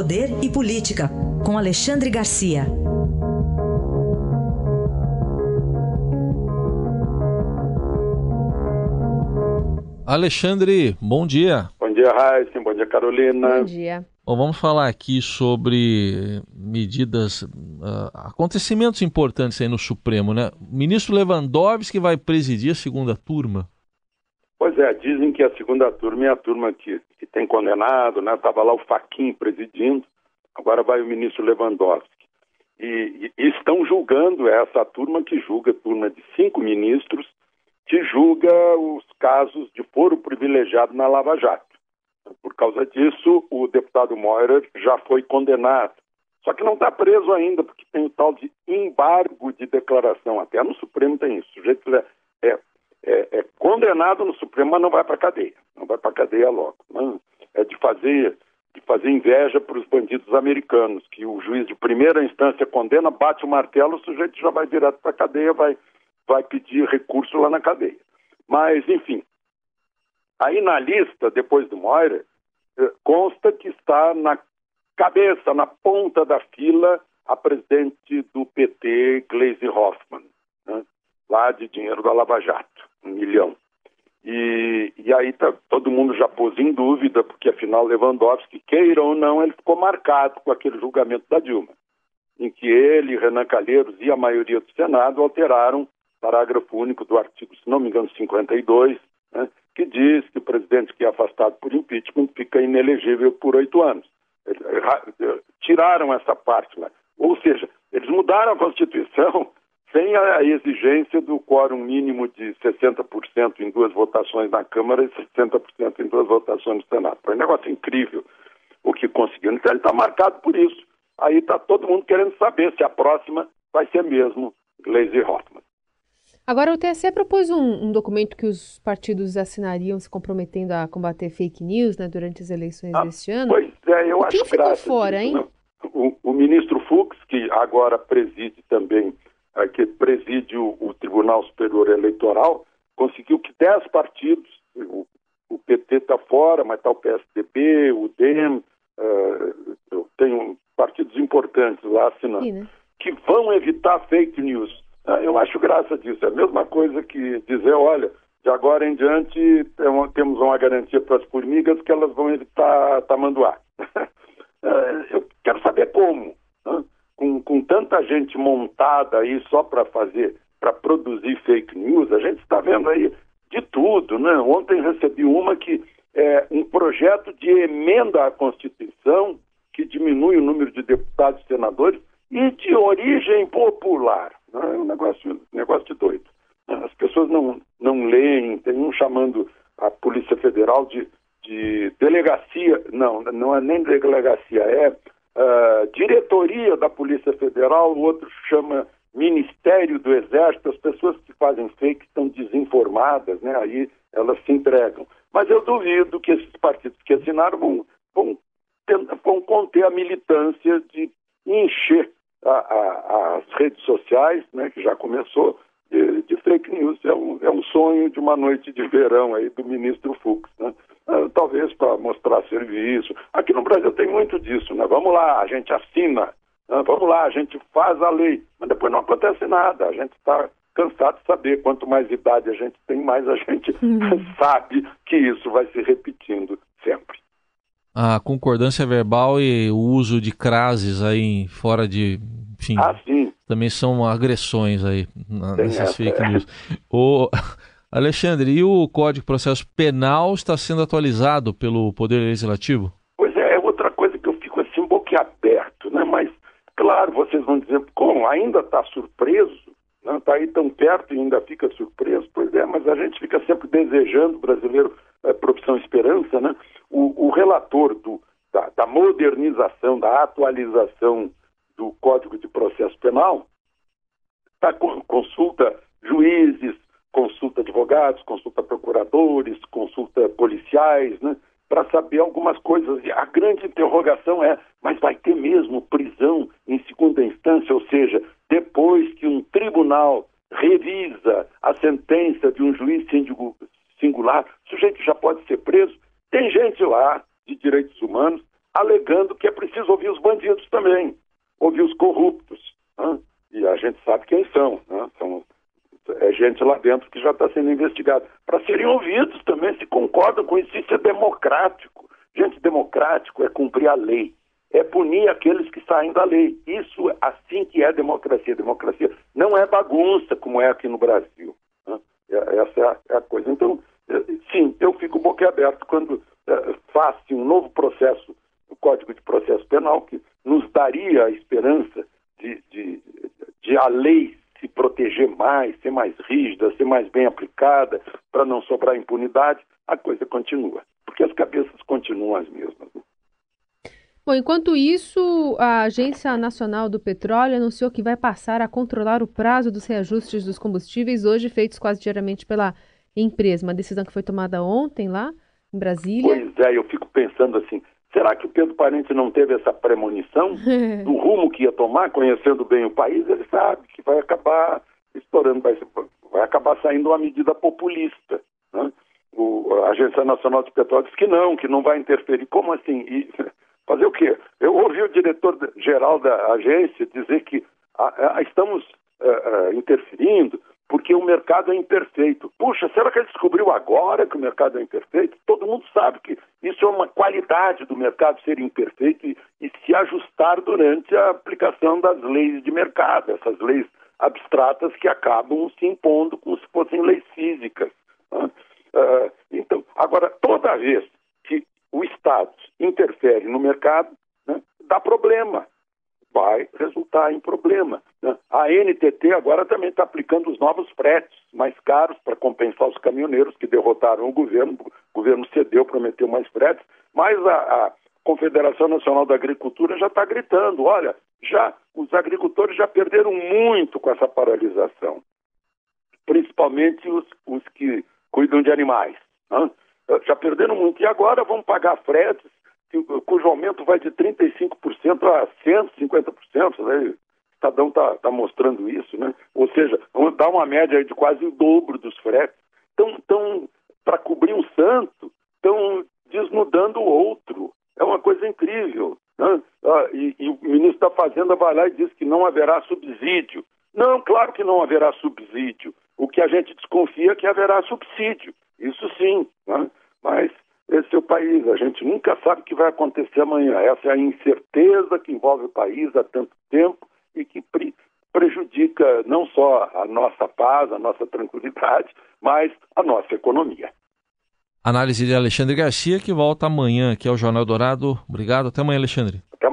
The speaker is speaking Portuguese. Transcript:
Poder e Política, com Alexandre Garcia. Alexandre, bom dia. Bom dia, Raíssa. Bom dia, Carolina. Bom dia. Bom, vamos falar aqui sobre medidas, uh, acontecimentos importantes aí no Supremo, né? O ministro Lewandowski vai presidir a segunda turma. Pois é, dizem que a segunda turma é a turma que, que tem condenado, né? Estava lá o Faquin presidindo, agora vai o ministro Lewandowski. E, e, estão julgando essa turma que julga, turma de cinco ministros, que julga os casos de foro privilegiado na Lava Jato. Por causa disso, o deputado Moira já foi condenado. Só que não está preso ainda, porque tem o tal de embargo de declaração. Até no Supremo tem isso. O sujeito é, é, é, é condenado no Supremo, mas não vai para cadeia. Não vai para cadeia logo. Não, é de fazer, de fazer inveja para os bandidos americanos, que o juiz de primeira instância condena, bate o martelo, o sujeito já vai direto para a cadeia, vai, vai pedir recurso lá na cadeia. Mas, enfim, aí na lista, depois do Moira, eh, consta que está na cabeça, na ponta da fila, a presidente do PT, Gleisi Hoffmann, né? lá de dinheiro da Lava Jato, um milhão. E, e aí tá, todo mundo já pôs em dúvida, porque afinal Lewandowski, queira ou não, ele ficou marcado com aquele julgamento da Dilma, em que ele, Renan Calheiros e a maioria do Senado alteraram parágrafo único do artigo, se não me engano, 52, né, que diz que o presidente que é afastado por impeachment fica inelegível por oito anos. Tiraram essa parte lá. Ou seja, eles mudaram a Constituição sem a exigência do quórum mínimo de 60% em duas votações na Câmara e 60% em duas votações no Senado. Foi um negócio incrível o que conseguiu. Então ele está marcado por isso. Aí está todo mundo querendo saber se a próxima vai ser mesmo Gleisi Hoffmann. Agora, o TSE propôs um, um, documento que os partidos assinariam se comprometendo a combater fake news né, durante as eleições ah, deste ano. Pois é, eu o acho que ficou fora, disso, hein? O, o, ministro Fux, que agora preside também, que preside o, o, Tribunal Superior Eleitoral, conseguiu que dez partidos, o, o PT está fora, mas está o PSDB, o DEM, uh, tem partidos importantes lá assinando, Sim, né? que vão evitar fake news. Ah, eu acho graça disso. É a mesma coisa que dizer, olha, de agora em diante temos uma garantia para as formigas que elas vão evitar tamanduá. É, eu quero saber como. Né? Com, com tanta gente montada aí só para fazer, para produzir fake news, a gente está vendo aí de tudo. Né? Ontem recebi uma que é um projeto de emenda à Constituição que diminui o número de deputados e senadores e de origem popular. É um negócio, negócio de doido. As pessoas não, não leem, tem um chamando a Polícia Federal de, de delegacia, não, não é nem delegacia, é uh, diretoria da Polícia Federal, o outro chama Ministério do Exército, as pessoas que fazem fake estão desinformadas, né? aí elas se entregam. Mas eu duvido que esses partidos que assinaram vão, vão, vão conter a militância de encher a, a, as redes sociais, né, que já começou, de, de, fake news. É um, é um sonho de uma noite de verão aí do ministro Fux. Né? Ah, talvez para mostrar serviço. Aqui no Brasil tem muito disso. Né? Vamos lá, a gente assina. Né? Vamos lá, a gente faz a lei. Mas depois não acontece nada. A gente está cansado de saber. Quanto mais idade a gente tem, mais a gente sabe que isso vai se repetindo sempre a concordância verbal e o uso de crases aí fora de. Enfim, ah, também são agressões aí nessas fake news. O, Alexandre, e o Código de Processo Penal está sendo atualizado pelo Poder Legislativo? Pois é, é outra coisa que eu fico assim boquiaberto, né? Mas, claro, vocês vão dizer, como, ainda está surpreso? Está né? Aí tão perto e ainda fica surpreso? Pois é, mas a gente fica sempre desejando, brasileiro é, profissão esperança, né? O, o relator do, da, da, modernização, da atualização do Código de Processo Penal tá, consulta juízes, consulta advogados, consulta procuradores, consulta policiais, né? Para saber algumas coisas. E a grande interrogação é: mas vai ter mesmo prisão em segunda instância? Ou seja, depois que um tribunal revisa a sentença de um juiz singular, o sujeito já pode ser preso. Tem gente lá de direitos humanos alegando que é preciso ouvir os bandidos também, ouvir os corruptos. Né? E a gente sabe quem são. Né? São é lá dentro que já está sendo investigada. Para serem ouvidos também, se concordam com isso, isso é democrático. Gente, democrático é cumprir a lei, é punir aqueles que saem da lei. Isso, assim que é democracia. Democracia não é bagunça, como é aqui no Brasil. Né? Essa é a, é a coisa. Então, sim, eu fico boquiaberto quando é, um novo processo, o Código de Processo Penal, que nos daria a esperança de, de, de a lei se proteger mais, ser mais rígida, ser mais bem aplicada, para não sobrar impunidade, a coisa continua. Porque as cabeças continuam as mesmas. Bom, enquanto isso, a Agência Nacional do Petróleo anunciou que vai passar a controlar o prazo dos reajustes dos combustíveis, hoje feitos quase diariamente pela empresa. Uma decisão que foi tomada ontem lá em Brasília. Pois é, eu fico pensando assim, será que o Pedro Parente não teve essa premonição do rumo que ia tomar, conhecendo bem o país? Ele sabe que vai acabar estourando, vai, vai acabar saindo uma medida populista. Né? O, a Agência Nacional de Petróleo diz que não, que não vai interferir. Como assim? E, fazer o quê? Eu ouvi o diretor-geral da agência dizer que a, a, estamos uh, uh, interferindo porque o mercado é imperfeito. Puxa, será que ele descobriu agora que o mercado é imperfeito? Todo mundo sabe que isso é uma qualidade do mercado ser imperfeito e, e se ajustar durante a aplicação das leis de mercado, essas leis abstratas que acabam se impondo como se fossem leis físicas. Né? Uh, então, agora, toda vez que o Estado interfere no mercado, né, dá problema vai resultar em problema. Né? A NTT agora também está aplicando os novos fretes mais caros para compensar os caminhoneiros que derrotaram o governo. O governo cedeu, prometeu mais fretes, mas a, a Confederação Nacional da Agricultura já está gritando: olha, já os agricultores já perderam muito com essa paralisação, principalmente os, os que cuidam de animais. Né? Já perderam muito. E agora vão pagar fretes cujo aumento vai de 35% a 150%, né? o Estadão está tá mostrando isso, né? Ou seja, dá uma média de quase o dobro dos fretes. Então, tão, para cobrir um santo, estão desnudando o outro. É uma coisa incrível. Né? Ah, e, e, o ministro da Fazenda vai lá e diz que não haverá subsídio. Não, claro que não haverá subsídio. O que a gente desconfia é que haverá subsídio. Isso sim. Né? Mas esse é o país. A gente nunca sabe o que vai acontecer amanhã. Essa é a incerteza que envolve o país há tanto tempo e que pre prejudica não só a nossa paz, a nossa tranquilidade, mas a nossa economia. Análise de Alexandre Garcia, que volta amanhã aqui ao Jornal Dourado. Obrigado. Até amanhã, Alexandre. Até